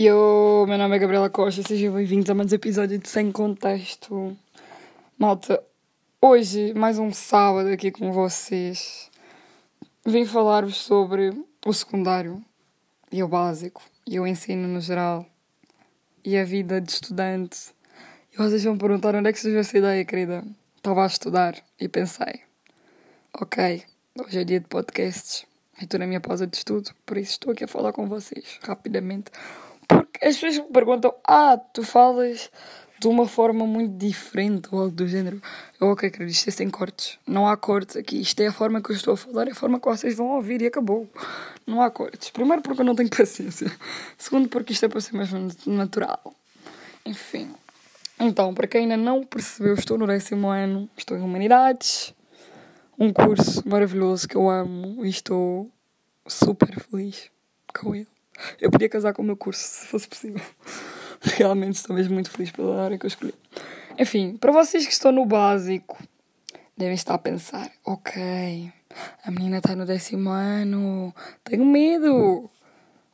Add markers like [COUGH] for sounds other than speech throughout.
Eu, meu nome é Gabriela Costa, sejam bem-vindos a mais um episódio de Sem Contexto. Malta, hoje, mais um sábado aqui com vocês, vim falar-vos sobre o secundário e o básico e o ensino no geral e a vida de estudante. E vocês vão perguntar onde é que surgiu essa ideia, querida? Estava a estudar e pensei, ok, hoje é dia de podcasts. Estou na minha pausa de estudo, por isso estou aqui a falar com vocês rapidamente. Porque as pessoas me perguntam: Ah, tu falas de uma forma muito diferente ou algo do género. Eu, ok, querido, isto é sem cortes. Não há cortes aqui. Isto é a forma que eu estou a falar, é a forma que vocês vão ouvir e acabou. Não há cortes. Primeiro, porque eu não tenho [LAUGHS] paciência. Segundo, porque isto é para ser mais natural. Enfim. Então, para quem ainda não percebeu, estou no décimo ano, estou em Humanidades um curso maravilhoso que eu amo e estou super feliz com ele. Eu podia casar com o meu curso se fosse possível. [LAUGHS] Realmente estou mesmo muito feliz pela área que eu escolhi. Enfim, para vocês que estão no básico, devem estar a pensar: ok, a menina está no décimo ano, tenho medo.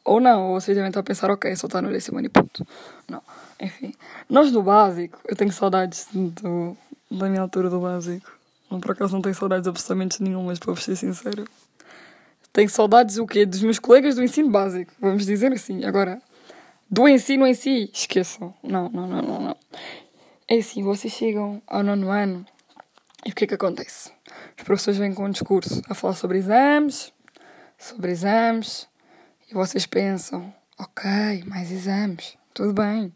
Ou não, ou vocês devem estar a pensar: ok, só está no décimo ano e ponto. Não, enfim. Nós do básico, eu tenho saudades do, da minha altura do básico por acaso não tenho saudades absolutamente nenhumas, para ser sincero. Tenho saudades o quê? Dos meus colegas do ensino básico, vamos dizer assim. Agora, do ensino em si, esqueçam. Não, não, não, não, não. É assim, vocês chegam ao nono ano e o que é que acontece? Os professores vêm com um discurso a falar sobre exames, sobre exames, e vocês pensam, ok, mais exames, tudo bem.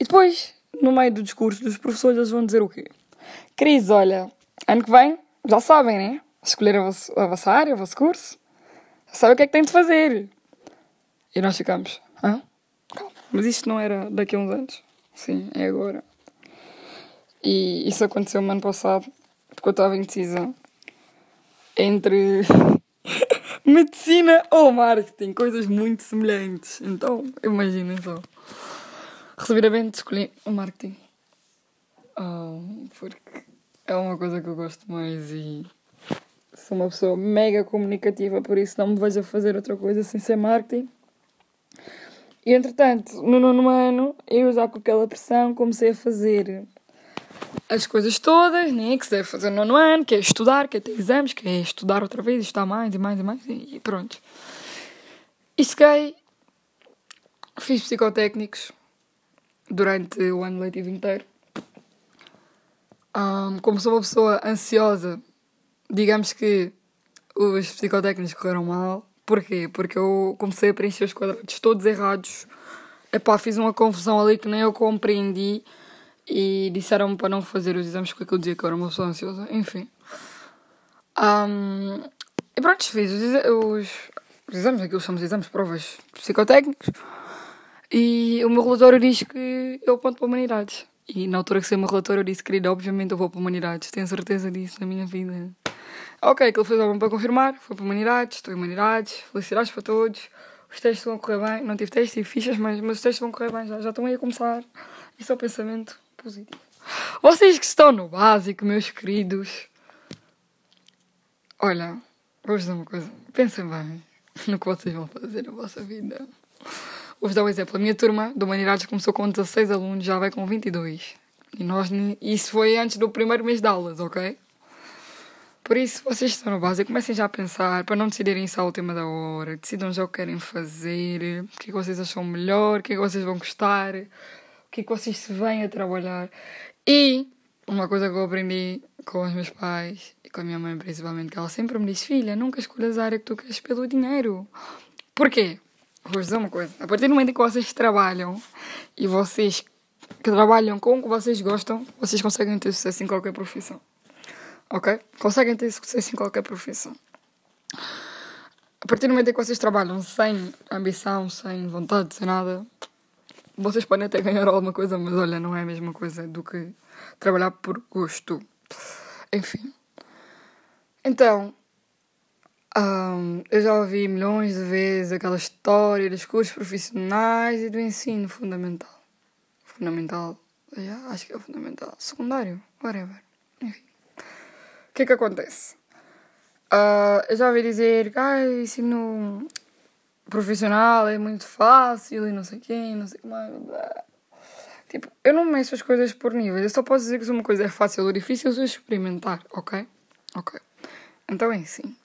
E depois, no meio do discurso dos professores, eles vão dizer o quê? Cris, olha, ano que vem, já sabem, né? Escolher a, vossa, a vossa área, o vosso curso. Já sabem o que é que têm de fazer. E nós ficamos, hã? Mas isto não era daqui a uns anos. Sim, é agora. E isso aconteceu no ano passado, porque eu estava indecisa entre [LAUGHS] medicina ou marketing, coisas muito semelhantes. Então, imaginem só. Resumiramente, escolhi o marketing. Oh, porque é uma coisa que eu gosto mais e sou uma pessoa mega comunicativa, por isso não me vejo a fazer outra coisa sem ser marketing. E entretanto, no nono ano, eu já com aquela pressão comecei a fazer as coisas todas, né, que se deve fazer no nono ano, que é estudar, que é ter exames, que é estudar outra vez, estudar mais e mais e mais, e pronto. E cheguei, fiz psicotécnicos durante o ano letivo inteiro. Um, como sou uma pessoa ansiosa, digamos que os psicotécnicos correram mal. Porquê? Porque eu comecei a preencher os quadrados todos errados. Epá, fiz uma confusão ali que nem eu compreendi e disseram-me para não fazer os exames porque aquilo dizia que eu era uma pessoa ansiosa. Enfim. Um, e pronto, fiz os, os, os exames, aquilo são os exames, provas psicotécnicos. E o meu relatório diz que eu ponto para humanidades. E na altura que saiu o meu relatório eu disse, querida, obviamente eu vou para Humanidades, tenho certeza disso na minha vida. Ok, aquilo foi só para confirmar, foi para Humanidades, estou em Humanidades, felicidades para todos, os testes vão correr bem, não tive testes, tive fichas, mas, mas os testes vão correr bem, já, já estão aí a começar. Isso é o pensamento positivo. Vocês que estão no básico, meus queridos, olha, vou-vos dizer uma coisa, pensem bem no que vocês vão fazer na vossa vida. Vou-vos dar um exemplo. A minha turma de Humanidades começou com 16 alunos, já vai com 22. E nós, isso foi antes do primeiro mês de aulas, ok? Por isso, vocês estão no básico, comecem já a pensar, para não decidirem isso à última da hora. Decidam já o que querem fazer, o que é que vocês acham melhor, o que é que vocês vão gostar, o que é que vocês se vêm a trabalhar. E uma coisa que eu aprendi com os meus pais e com a minha mãe principalmente, que ela sempre me diz, filha, nunca escolhas a área que tu queres pelo dinheiro. Porquê? Vou dizer uma coisa. A partir do momento em que vocês trabalham e vocês que trabalham com o que vocês gostam, vocês conseguem ter sucesso em qualquer profissão. Ok? Conseguem ter sucesso em qualquer profissão. A partir do momento em que vocês trabalham sem ambição, sem vontade, sem nada, vocês podem até ganhar alguma coisa, mas olha, não é a mesma coisa do que trabalhar por gosto. Enfim. Então, um, eu já ouvi milhões de vezes aquela história dos cursos profissionais e do ensino fundamental. Fundamental, acho que é fundamental. Secundário, whatever. Enfim. O que é que acontece? Uh, eu já ouvi dizer que ah, ensino profissional é muito fácil e não sei quem, não sei o que mais. Tipo, eu não meço as coisas por níveis. Eu só posso dizer que se uma coisa é fácil ou difícil, eu experimentar, ok? Ok. Então é assim.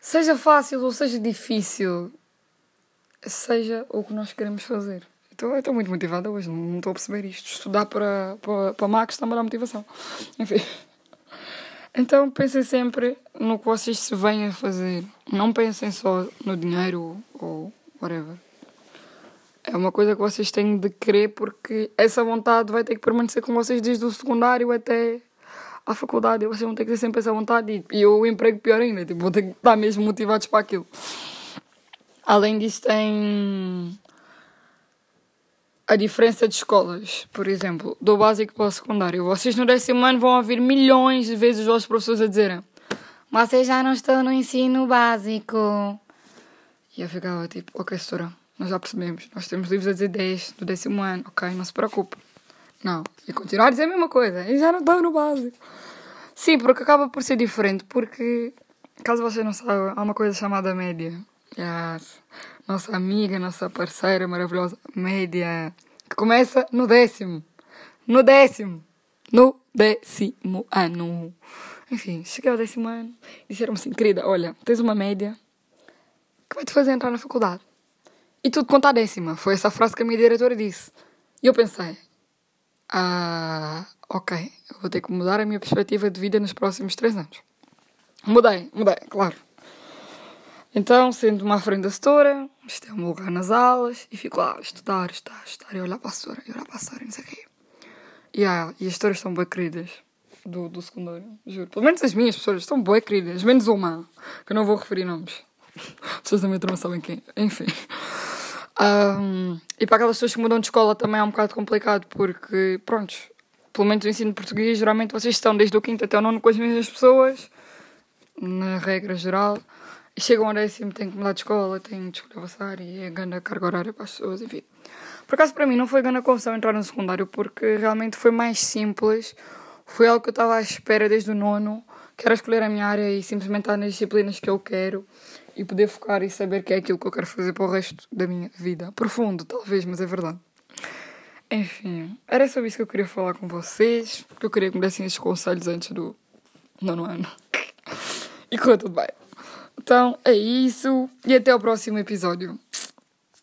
Seja fácil ou seja difícil, seja o que nós queremos fazer. Eu estou muito motivada hoje, não estou a perceber isto. Estudar para, para, para Max está-me a dar motivação. [LAUGHS] Enfim. Então pensem sempre no que vocês se vêm a fazer. Não pensem só no dinheiro ou whatever. É uma coisa que vocês têm de querer porque essa vontade vai ter que permanecer com vocês desde o secundário até à faculdade. Vocês vão ter que ter sempre essa vontade e, e o emprego pior ainda. Tipo, vão ter que estar mesmo motivados para aquilo. Além disso, tem a diferença de escolas. Por exemplo, do básico para o secundário. Vocês no décimo ano vão ouvir milhões de vezes os vossos professores a dizerem vocês já não estão no ensino básico. E eu ficava tipo, ok, setora nós já percebemos. Nós temos livros a dizer 10 do décimo ano, ok? Não se preocupe. Não. E continuar a dizer a mesma coisa. E já não estão no básico. Sim, porque acaba por ser diferente. Porque, caso vocês não saibam, há uma coisa chamada média. Yes. Nossa amiga, nossa parceira maravilhosa, média. Que começa no décimo. No décimo. No décimo ano. Enfim, cheguei ao décimo ano e disseram assim: querida, olha, tens uma média que vai te fazer entrar na faculdade. E tudo conta a décima. Foi essa frase que a minha diretora disse. E eu pensei, ah, ok, vou ter que mudar a minha perspectiva de vida nos próximos três anos. Mudei, mudei, claro. Então, sendo-me à frente da setora, isto é um lugar nas aulas, e fico lá a estudar, estudar, estudar, e olhar para a setora, e olhar para a setora, não sei o quê. E, ah, e as setoras são bem queridas do, do secundário, juro. Pelo menos as minhas pessoas estão bem queridas, menos uma, que eu não vou referir nomes. [LAUGHS] As pessoas também não sabem quem. Enfim. Um, e para aquelas pessoas que mudam de escola também é um bocado complicado, porque, pronto, pelo menos o ensino de português, geralmente vocês estão desde o quinto até o nono com as mesmas pessoas, na regra geral, e chegam ao décimo, têm que mudar de escola, têm de escolher avançar e é grande carga horária para as pessoas, enfim. Por acaso, para mim, não foi grande confusão entrar no secundário, porque realmente foi mais simples, foi algo que eu estava à espera desde o nono, que era escolher a minha área e simplesmente estar nas disciplinas que eu quero e poder focar e saber que é aquilo que eu quero fazer para o resto da minha vida. Profundo, talvez, mas é verdade. Enfim, era sobre isso que eu queria falar com vocês, que eu queria que me dessem esses conselhos antes do nono ano. [LAUGHS] e correu tudo bem. Então, é isso, e até o próximo episódio.